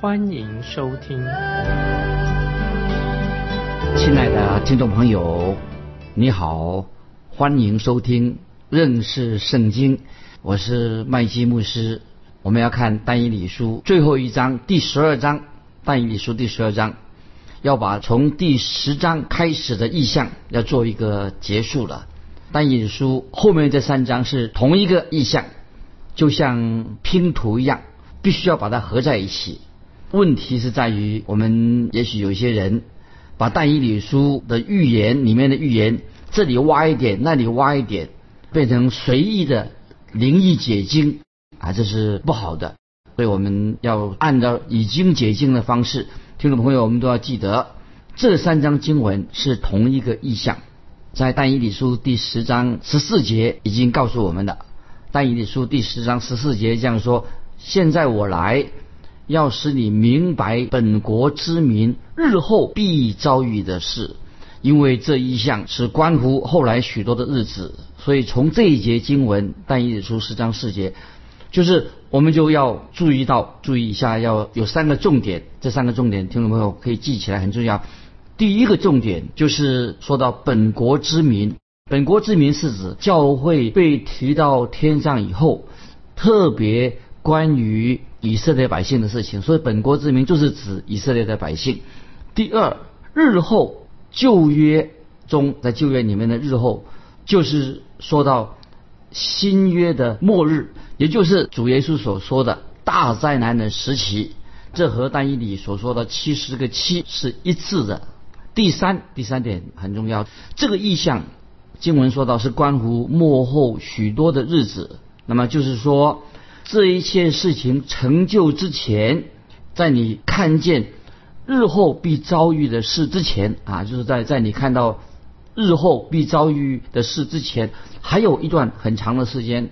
欢迎收听。亲爱的听众朋友，你好，欢迎收听认识圣经，我是麦基牧师。我们要看但以理书最后一章第十二章，但以理书第十二章要把从第十章开始的意象要做一个结束了。但以理书后面这三章是同一个意象，就像拼图一样，必须要把它合在一起。问题是在于，我们也许有一些人把但以理书的预言里面的预言，这里挖一点，那里挖一点，变成随意的灵异解经。啊，这是不好的，所以我们要按照已经解经的方式。听众朋友，我们都要记得，这三章经文是同一个意象，在但以理书第十章十四节已经告诉我们的。但以理书第十章十四节这样说：“现在我来，要使你明白本国之民日后必遭遇的事，因为这一项是关乎后来许多的日子。所以从这一节经文，但以理书十章四节。”就是我们就要注意到，注意一下，要有三个重点。这三个重点，听众朋友可以记起来，很重要。第一个重点就是说到本国之民，本国之民是指教会被提到天上以后，特别关于以色列百姓的事情。所以本国之民就是指以色列的百姓。第二，日后旧约中，在旧约里面的日后，就是说到新约的末日。也就是主耶稣所说的大灾难的时期，这和但以理所说的七十个七是一致的。第三，第三点很重要，这个意象经文说到是关乎幕后许多的日子。那么就是说，这一切事情成就之前，在你看见日后必遭遇的事之前啊，就是在在你看到日后必遭遇的事之前，还有一段很长的时间。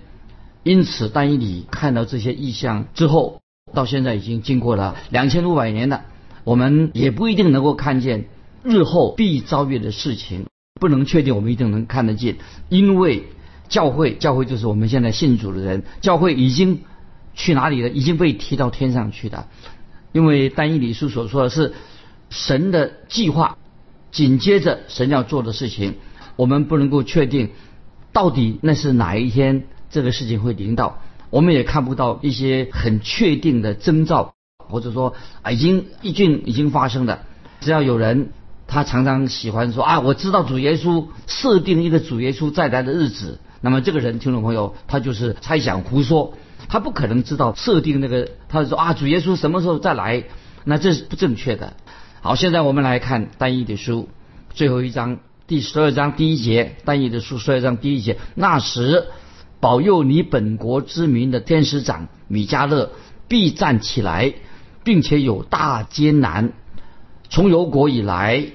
因此，当你看到这些意象之后，到现在已经经过了两千五百年了，我们也不一定能够看见日后必遭遇的事情，不能确定我们一定能看得见，因为教会，教会就是我们现在信主的人，教会已经去哪里了？已经被提到天上去的，因为单一理书所说的是神的计划，紧接着神要做的事情，我们不能够确定到底那是哪一天。这个事情会临到，我们也看不到一些很确定的征兆，或者说啊，已经已经已经发生的。只要有人，他常常喜欢说啊，我知道主耶稣设定一个主耶稣再来的日子，那么这个人听众朋友，他就是猜想胡说，他不可能知道设定那个，他说啊，主耶稣什么时候再来，那这是不正确的。好，现在我们来看单一的书最后一章第十二章第一节，单一的书十二章第一节，那时。保佑你本国之民的天使长米迦勒必站起来，并且有大艰难。从有国以来，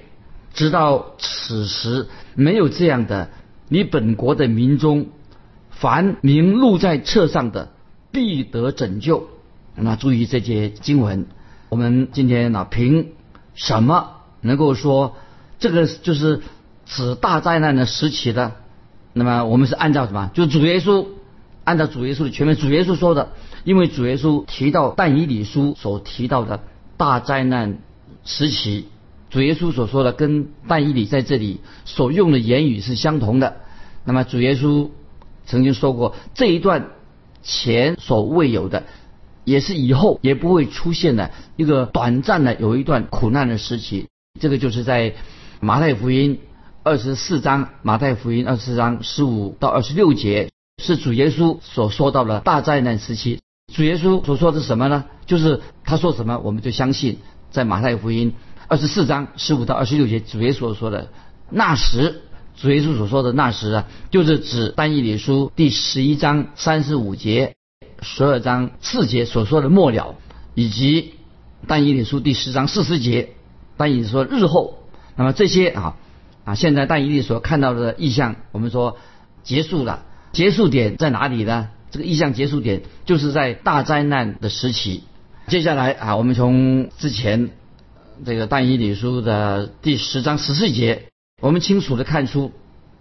直到此时，没有这样的。你本国的民中，凡名录在册上的，必得拯救。那注意这些经文，我们今天呢，凭什么能够说这个就是指大灾难的时期的？那么我们是按照什么？就是主耶稣按照主耶稣的全面，主耶稣说的，因为主耶稣提到但以理书所提到的大灾难时期，主耶稣所说的跟但以理在这里所用的言语是相同的。那么主耶稣曾经说过，这一段前所未有的，也是以后也不会出现的一个短暂的有一段苦难的时期。这个就是在马太福音。二十四章马太福音二十四章十五到二十六节是主耶稣所说到的大灾难时期。主耶稣所说的什么呢？就是他说什么，我们就相信。在马太福音二十四章十五到二十六节，主耶稣所说的那时，主耶稣所说的那时啊，就是指但以理书第十一章三十五节、十二章四节所说的末了，以及但以理书第十章四十节但以说日后。那么这些啊啊，现在但以理所看到的意象，我们说结束了，结束点在哪里呢？这个意象结束点就是在大灾难的时期。接下来啊，我们从之前这个但以理书的第十章十四节，我们清楚的看出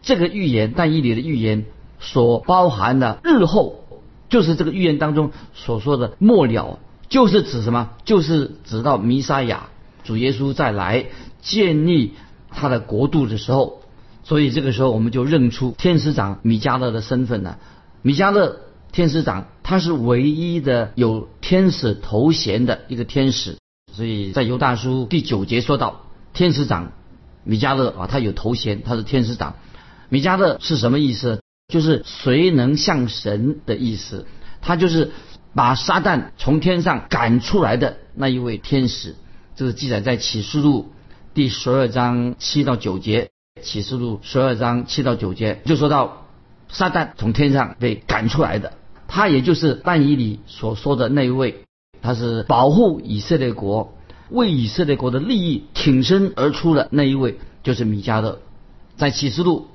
这个预言但以理的预言所包含的日后，就是这个预言当中所说的末了，就是指什么？就是指到弥撒亚主耶稣再来建立他的国度的时候。所以这个时候我们就认出天使长米迦勒的身份了。米迦勒。天使长，他是唯一的有天使头衔的一个天使，所以在犹大书第九节说到，天使长米迦勒啊，他有头衔，他是天使长。米迦勒是什么意思？就是谁能像神的意思，他就是把撒旦从天上赶出来的那一位天使。这是记载在启示录第十二章七到九节，启示录十二章七到九节就说到撒旦从天上被赶出来的。他也就是但以理所说的那一位，他是保护以色列国、为以色列国的利益挺身而出的那一位，就是米迦勒。在启示录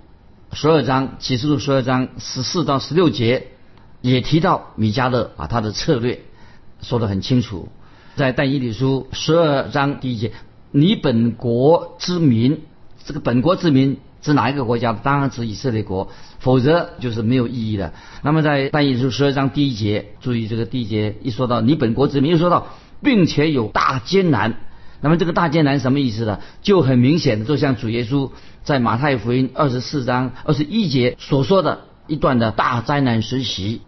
十二章，启示录十二章十四到十六节也提到米迦勒啊，他的策略说得很清楚。在但以理书十二章第一节，你本国之民，这个本国之民。指哪一个国家？当然指以色列国，否则就是没有意义的。那么在但以理书十二章第一节，注意这个第一节一说到你本国之民，又说到并且有大艰难。那么这个大艰难什么意思呢？就很明显的，就像主耶稣在马太福音二十四章二十一节所说的一段的大灾难时期。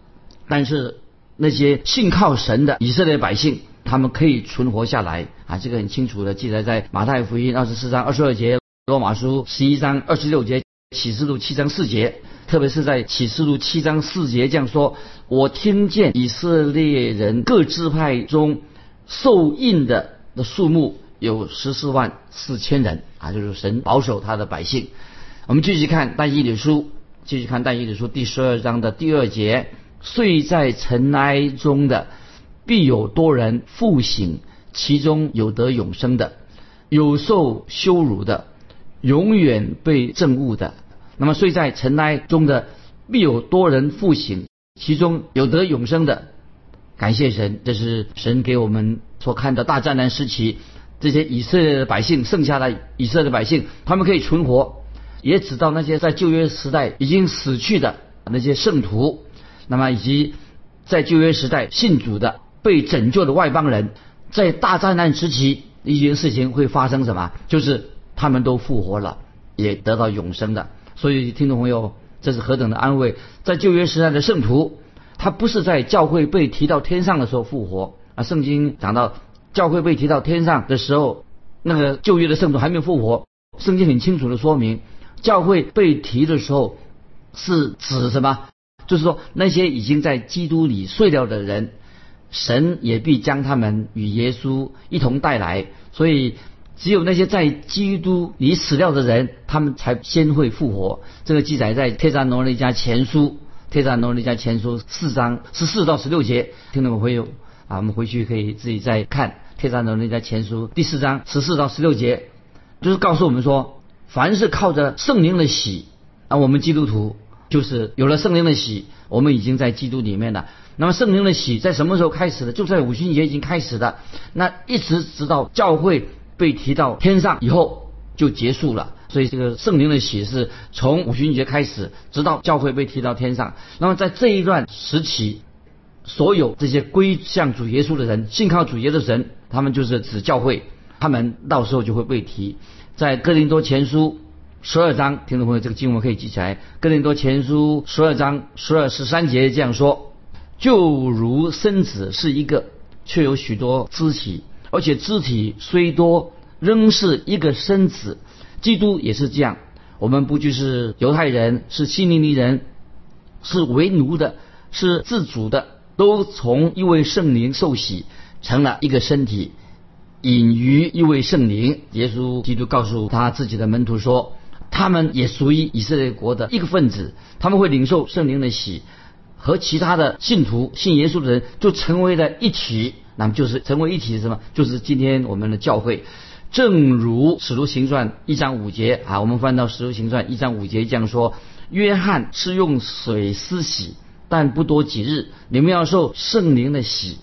但是那些信靠神的以色列百姓，他们可以存活下来啊！这个很清楚的记载在马太福音二十四章二十二节。罗马书十一章二十六节，启示录七章四节，特别是在启示录七章四节这样说：“我听见以色列人各支派中受印的的数目有十四万四千人啊，就是神保守他的百姓。”我们继续看但以理书，继续看但以理书第十二章的第二节：“睡在尘埃中的，必有多人复醒；其中有得永生的，有受羞辱的。”永远被憎恶的，那么睡在尘埃中的，必有多人复醒，其中有得永生的。感谢神，这是神给我们所看的大战难时期，这些以色列的百姓，剩下的以色列的百姓，他们可以存活，也指到那些在旧约时代已经死去的那些圣徒，那么以及在旧约时代信主的被拯救的外邦人，在大战难时期，一件事情会发生什么？就是。他们都复活了，也得到永生的。所以，听众朋友，这是何等的安慰！在旧约时代的圣徒，他不是在教会被提到天上的时候复活啊。圣经讲到教会被提到天上的时候，那个旧约的圣徒还没有复活。圣经很清楚的说明，教会被提的时候是指什么？就是说那些已经在基督里睡掉的人，神也必将他们与耶稣一同带来。所以。只有那些在基督里死掉的人，他们才先会复活。这个记载在《帖撒罗尼迦前书》《帖撒罗尼迦前书》四章十四到十六节。听众朋友啊，我们回去可以自己再看《帖撒罗尼迦前书》第四章十四到十六节，就是告诉我们说，凡是靠着圣灵的喜啊，我们基督徒就是有了圣灵的喜，我们已经在基督里面了。那么圣灵的喜在什么时候开始的？就在五旬节已经开始的，那一直直到教会。被提到天上以后就结束了，所以这个圣灵的喜是从五旬节开始，直到教会被提到天上。那么在这一段时期，所有这些归向主耶稣的人，信靠主耶稣的人，他们就是指教会，他们到时候就会被提。在哥林多前书十二章，听众朋友，这个经文可以记起来。哥林多前书十二章十二十三节这样说：就如身子是一个，却有许多肢体。而且肢体虽多，仍是一个身子。基督也是这样。我们不就是犹太人，是希利尼人，是为奴的，是自主的，都从一位圣灵受洗，成了一个身体，隐于一位圣灵。耶稣基督告诉他自己的门徒说，他们也属于以色列国的一个分子，他们会领受圣灵的洗，和其他的信徒信耶稣的人就成为了一体。那么就是成为一体是什么？就是今天我们的教会，正如使徒行传一章五节啊，我们翻到使徒行传一章五节这样说：约翰是用水施洗，但不多几日，你们要受圣灵的洗。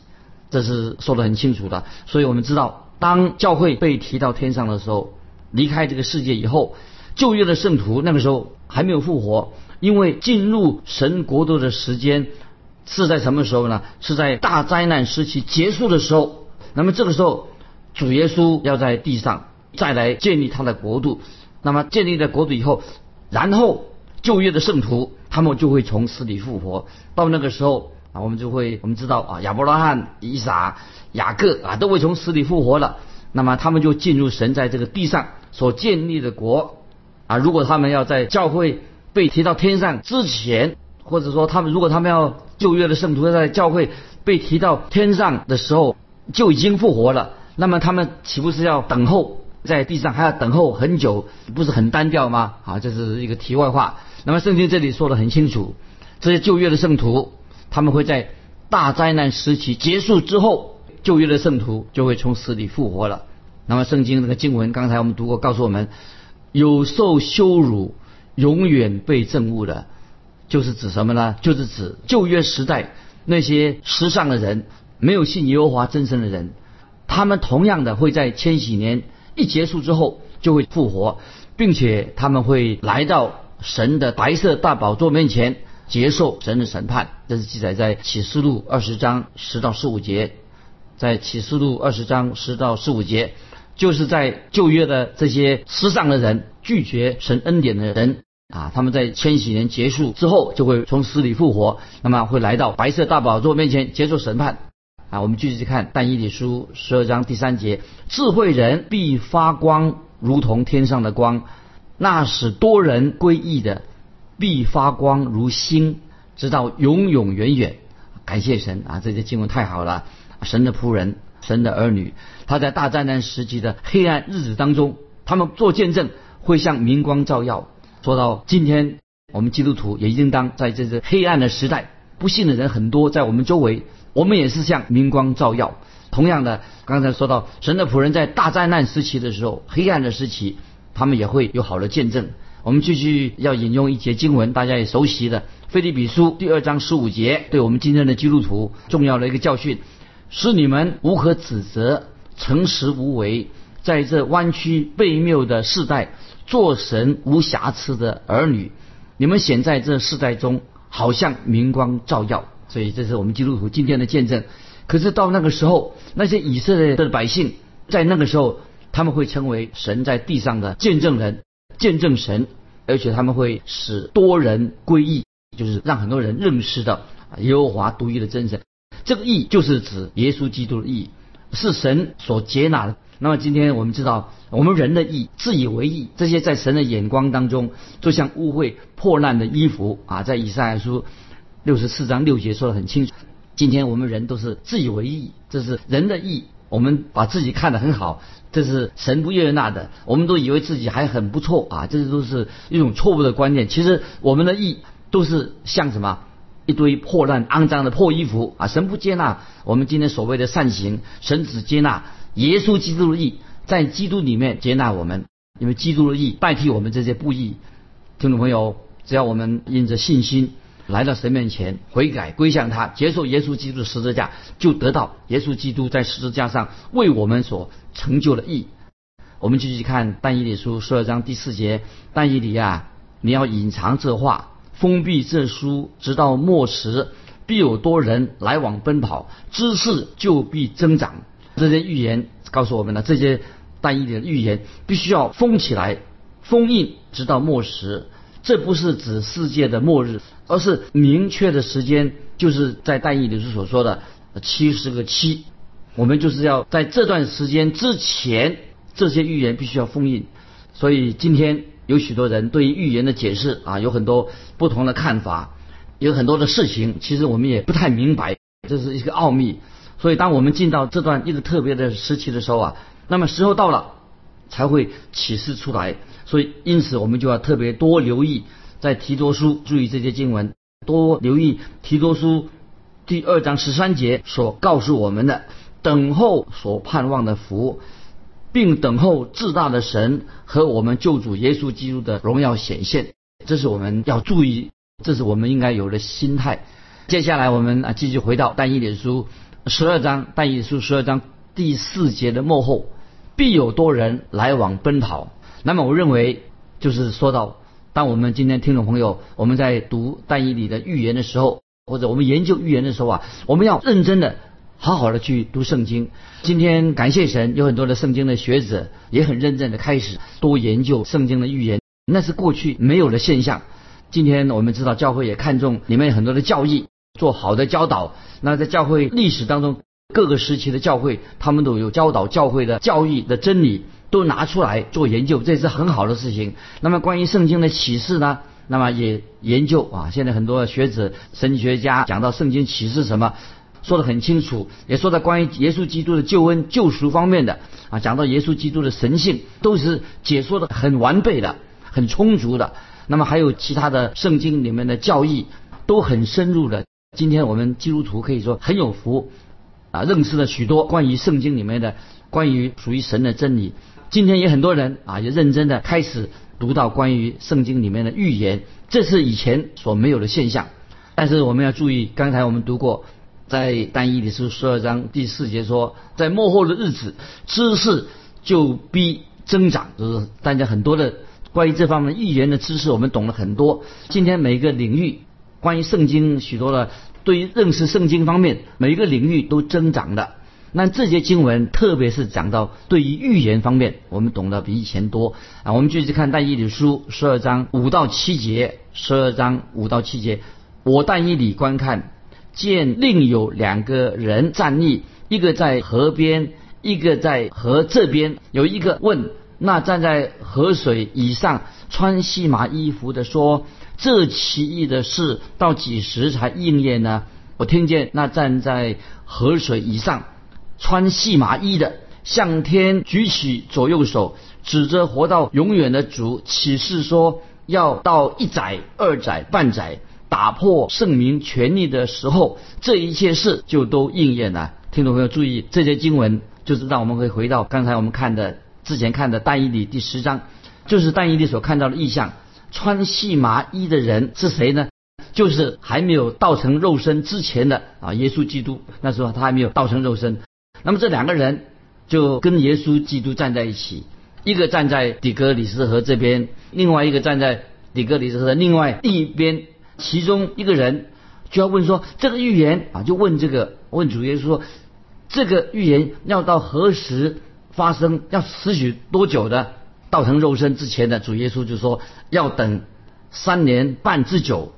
这是说得很清楚的。所以我们知道，当教会被提到天上的时候，离开这个世界以后，旧约的圣徒那个时候还没有复活，因为进入神国度的时间是在什么时候呢？是在大灾难时期结束的时候。那么这个时候。主耶稣要在地上再来建立他的国度，那么建立了国度以后，然后旧约的圣徒他们就会从死里复活。到那个时候啊，我们就会我们知道啊，亚伯拉罕、以撒、雅各啊都会从死里复活了。那么他们就进入神在这个地上所建立的国啊。如果他们要在教会被提到天上之前，或者说他们如果他们要旧约的圣徒在教会被提到天上的时候就已经复活了。那么他们岂不是要等候在地上还要等候很久，不是很单调吗？啊，这是一个题外话。那么圣经这里说的很清楚，这些旧约的圣徒，他们会在大灾难时期结束之后，旧约的圣徒就会从死里复活了。那么圣经这个经文刚才我们读过，告诉我们，有受羞辱、永远被憎恶的，就是指什么呢？就是指旧约时代那些时尚的人，没有信耶和华真神的人。他们同样的会在千禧年一结束之后就会复活，并且他们会来到神的白色大宝座面前接受神的审判。这是记载在启示录二十章十到十五节，在启示录二十章十到十五节，就是在旧约的这些失丧的人、拒绝神恩典的人啊，他们在千禧年结束之后就会从死里复活，那么会来到白色大宝座面前接受审判。啊，我们继续看《但以理书》十二章第三节：智慧人必发光，如同天上的光；那使多人归义的，必发光如星，直到永永远远。感谢神啊！这些经文太好了。神的仆人，神的儿女，他在大灾难时期的黑暗日子当中，他们做见证，会像明光照耀。说到今天，我们基督徒也应当在这个黑暗的时代，不信的人很多，在我们周围。我们也是像明光照耀。同样的，刚才说到神的仆人在大灾难时期的时候，黑暗的时期，他们也会有好的见证。我们继续要引用一节经文，大家也熟悉的《菲利比书》第二章十五节，对我们今天的基督徒重要的一个教训：是你们无可指责、诚实无为，在这弯曲背谬的世代，做神无瑕疵的儿女。你们显在这世代中，好像明光照耀。所以这是我们基督徒今天的见证。可是到那个时候，那些以色列的百姓在那个时候，他们会成为神在地上的见证人，见证神，而且他们会使多人归义，就是让很多人认识到耶和华独一的真神。这个义就是指耶稣基督的义，是神所接纳的。那么今天我们知道，我们人的义、自以为义，这些在神的眼光当中，就像污秽破烂的衣服啊，在以赛亚书。六十四章六节说的很清楚，今天我们人都是自以为义，这是人的义，我们把自己看得很好，这是神不悦纳的，我们都以为自己还很不错啊，这些都是一种错误的观念。其实我们的义都是像什么一堆破烂肮脏的破衣服啊，神不接纳我们今天所谓的善行，神只接纳耶稣基督的义，在基督里面接纳我们，因为基督的义代替我们这些不义。听众朋友，只要我们因着信心。来到神面前悔改归向他，接受耶稣基督的十字架，就得到耶稣基督在十字架上为我们所成就的义。我们继续看但以理书十二章第四节：但以理啊，你要隐藏这话，封闭这书，直到末时，必有多人来往奔跑，知识就必增长。这些预言告诉我们了，这些但以理的预言必须要封起来，封印，直到末时。这不是指世界的末日，而是明确的时间，就是在大义里书所说的七十个七。我们就是要在这段时间之前，这些预言必须要封印。所以今天有许多人对于预言的解释啊，有很多不同的看法，有很多的事情，其实我们也不太明白，这是一个奥秘。所以当我们进到这段一个特别的时期的时候啊，那么时候到了，才会启示出来。所以，因此我们就要特别多留意，在提多书注意这些经文，多留意提多书第二章十三节所告诉我们的，等候所盼望的福，并等候至大的神和我们救主耶稣基督的荣耀显现。这是我们要注意，这是我们应该有的心态。接下来我们啊继续回到但以理书十二章，但以理书十二章第四节的幕后，必有多人来往奔跑。那么我认为就是说到，当我们今天听众朋友我们在读但以理的预言的时候，或者我们研究预言的时候啊，我们要认真的、好好的去读圣经。今天感谢神，有很多的圣经的学者也很认真的开始多研究圣经的预言，那是过去没有的现象。今天我们知道教会也看重里面很多的教义。做好的教导，那在教会历史当中，各个时期的教会，他们都有教导教会的教义的真理，都拿出来做研究，这是很好的事情。那么关于圣经的启示呢？那么也研究啊，现在很多学者、神学家讲到圣经启示什么，说得很清楚，也说到关于耶稣基督的救恩、救赎方面的啊，讲到耶稣基督的神性，都是解说的很完备的、很充足的。那么还有其他的圣经里面的教义，都很深入的。今天我们基督徒可以说很有福，啊，认识了许多关于圣经里面的关于属于神的真理。今天也很多人啊，也认真的开始读到关于圣经里面的预言，这是以前所没有的现象。但是我们要注意，刚才我们读过，在但以理书十二章第四节说，在末后的日子，知识就必增长，就是大家很多的关于这方面预言的知识，我们懂了很多。今天每一个领域。关于圣经许多的对于认识圣经方面每一个领域都增长的，那这些经文特别是讲到对于预言方面，我们懂得比以前多啊。我们继续看但以理书十二章五到七节，十二章五到七节，我但以理观看，见另有两个人站立，一个在河边，一个在河这边，有一个问那站在河水以上穿细麻衣服的说。这奇异的事到几时才应验呢？我听见那站在河水以上穿细麻衣的向天举起左右手，指着活到永远的主启示说：要到一载、二载、半载，打破圣明权力的时候，这一切事就都应验了。听众朋友注意，这些经文就是让我们可以回到刚才我们看的之前看的但以理第十章，就是但以理所看到的意象。穿细麻衣的人是谁呢？就是还没有道成肉身之前的啊，耶稣基督。那时候他还没有道成肉身。那么这两个人就跟耶稣基督站在一起，一个站在底格里斯河这边，另外一个站在底格里斯河另外一边。其中一个人就要问说：这个预言啊，就问这个问主耶稣说：这个预言要到何时发生？要持续多久的？道成肉身之前的主耶稣就说要等三年半之久，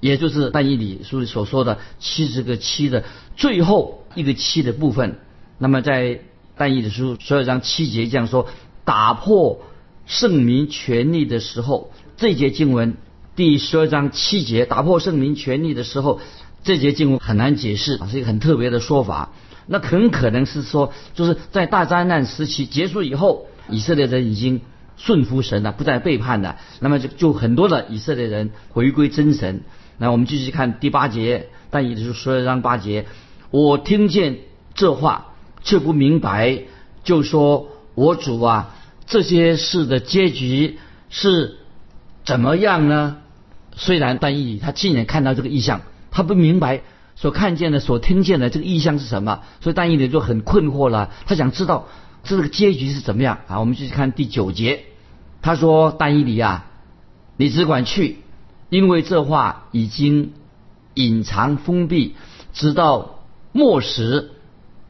也就是但以理书所说的七十个七的最后一个七的部分。那么在但以理书十二章七节这样说：打破圣民权力的时候，这节经文第十二章七节打破圣民权力的时候，这节经文很难解释，是一个很特别的说法。那很可能是说，就是在大灾难时期结束以后。以色列人已经顺服神了，不再背叛了。那么就就很多的以色列人回归真神。那我们继续看第八节，但也就是十二章八节，我听见这话却不明白，就说我主啊，这些事的结局是怎么样呢？虽然但以他亲眼看到这个意象，他不明白所看见的、所听见的这个意象是什么，所以但以理就很困惑了。他想知道。这个结局是怎么样啊？我们继续看第九节，他说：“但以理啊，你只管去，因为这话已经隐藏封闭，直到末时。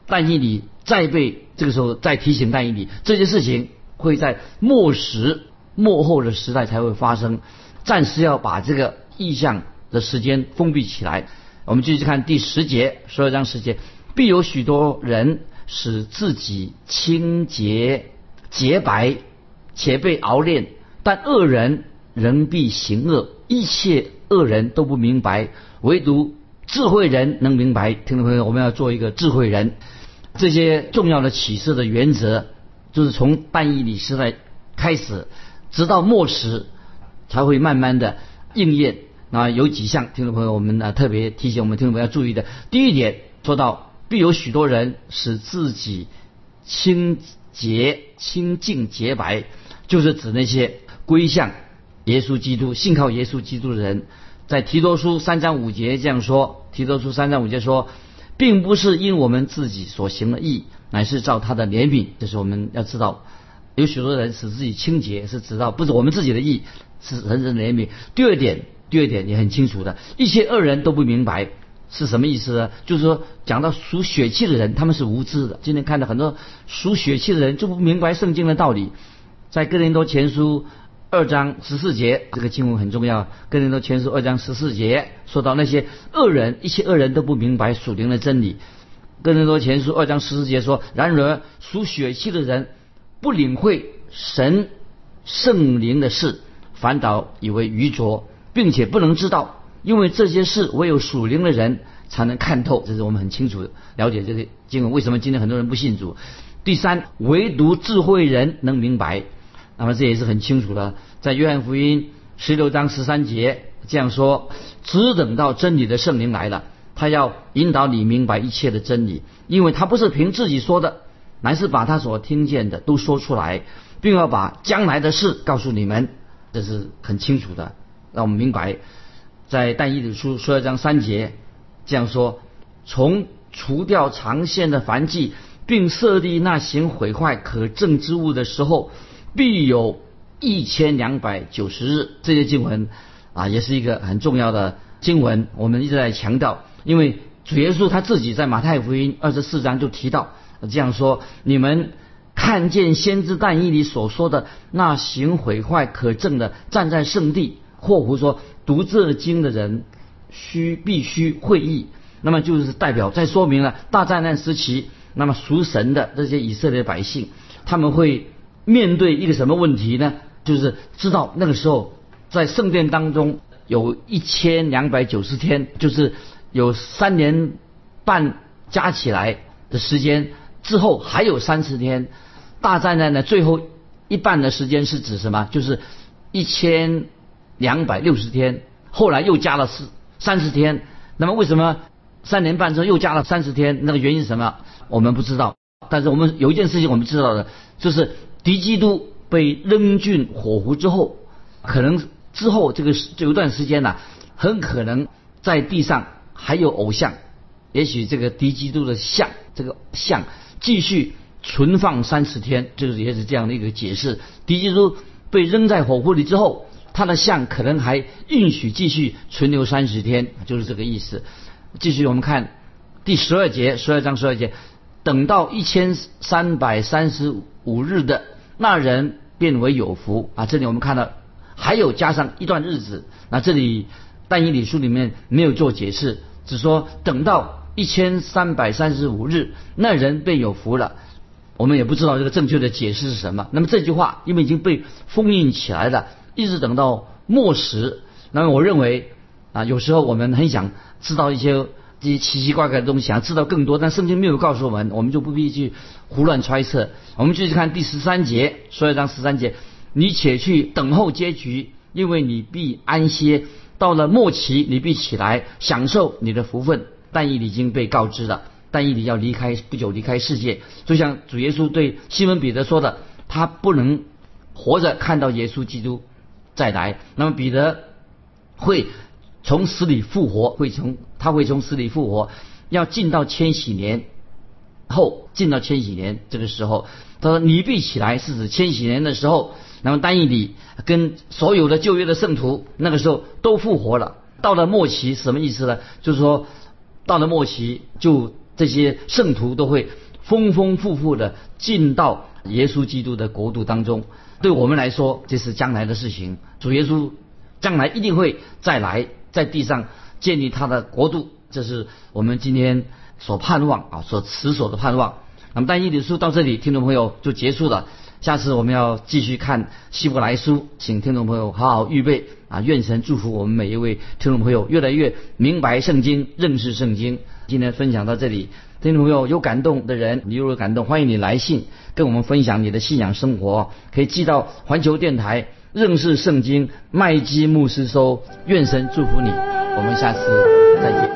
但以理再被这个时候再提醒但以理，这件事情会在末时末后的时代才会发生，暂时要把这个意象的时间封闭起来。我们继续看第十节，十二章十节，必有许多人。”使自己清洁洁白，且被熬炼，但恶人仍必行恶，一切恶人都不明白，唯独智慧人能明白。听众朋友，我们要做一个智慧人。这些重要的启示的原则，就是从半义理时代开始，直到末时，才会慢慢的应验。那有几项，听众朋友，我们呢特别提醒我们听众朋友要注意的。第一点，说到。必有许多人使自己清洁、清净、洁白，就是指那些归向耶稣基督、信靠耶稣基督的人。在提多书三章五节这样说：提多书三章五节说，并不是因我们自己所行的义，乃是照他的怜悯。这是我们要知道，有许多人使自己清洁，是知道不是我们自己的义，是人人的怜悯。第二点，第二点也很清楚的，一些恶人都不明白是什么意思呢？就是说，讲到属血气的人，他们是无知的。今天看到很多属血气的人就不明白圣经的道理，在哥林多前书。二章十四节，这个经文很重要。跟人都全书二章十四节说到那些恶人，一切恶人都不明白属灵的真理。跟人多前书二章十四节说，然而属血气的人不领会神圣灵的事，反倒以为愚拙，并且不能知道，因为这些事唯有属灵的人才能看透。这是我们很清楚了解这个经文。为什么今天很多人不信主？第三，唯独智慧人能明白。那么这也是很清楚的，在约翰福音十六章十三节这样说：只等到真理的圣灵来了，他要引导你明白一切的真理，因为他不是凭自己说的，乃是把他所听见的都说出来，并要把将来的事告诉你们。这是很清楚的，让我们明白，在但以理书十二章三节这样说：从除掉长线的凡迹，并设立那行毁坏可证之物的时候。必有一千两百九十日，这些经文啊，也是一个很重要的经文。我们一直在强调，因为主耶稣他自己在马太福音二十四章就提到这样说：你们看见先知但以里所说的那行毁坏可证的，站在圣地，或胡说读这经的人需必须会意。那么就是代表在说明了大灾难时期，那么属神的这些以色列百姓，他们会。面对一个什么问题呢？就是知道那个时候在圣殿当中有一千两百九十天，就是有三年半加起来的时间之后还有三十天，大灾难的最后一半的时间是指什么？就是一千两百六十天，后来又加了四三十天。那么为什么三年半之后又加了三十天？那个原因是什么？我们不知道。但是我们有一件事情我们知道的，就是。敌基督被扔进火湖之后，可能之后这个有一段时间呢，很可能在地上还有偶像，也许这个敌基督的像，这个像继续存放三十天，就是也是这样的一个解释。敌基督被扔在火湖里之后，他的像可能还允许继续存留三十天，就是这个意思。继续我们看第十二节，十二章十二节，等到一千三百三十五日的。那人变为有福啊！这里我们看到还有加上一段日子。那这里但以理书里面没有做解释，只说等到一千三百三十五日，那人便有福了。我们也不知道这个正确的解释是什么。那么这句话因为已经被封印起来了，一直等到末时。那么我认为啊，有时候我们很想知道一些。这些奇奇怪怪的东西，想知道更多，但圣经没有告诉我们，我们就不必去胡乱揣测。我们继续看第十三节，说一章十三节，你且去等候结局，因为你必安歇。到了末期，你必起来享受你的福分。但以理已经被告知了，但以理要离开，不久离开世界。就像主耶稣对西门彼得说的，他不能活着看到耶稣基督再来。那么彼得会。从死里复活，会从他会从死里复活，要进到千禧年后，进到千禧年这个时候，他说你必起来，是指千禧年的时候，那么单义里跟所有的旧约的圣徒那个时候都复活了。到了末期什么意思呢？就是说到了末期，就这些圣徒都会丰丰富富的进到耶稣基督的国度当中。对我们来说，这是将来的事情。主耶稣将来一定会再来。在地上建立他的国度，这是我们今天所盼望啊，所持守的盼望。那么，但以理书到这里，听众朋友就结束了。下次我们要继续看希伯来书，请听众朋友好好预备啊！愿神祝福我们每一位听众朋友越来越明白圣经，认识圣经。今天分享到这里，听众朋友有感动的人，你有感动，欢迎你来信跟我们分享你的信仰生活，可以寄到环球电台。认识圣经，麦基牧师说：“愿神祝福你。”我们下次再见。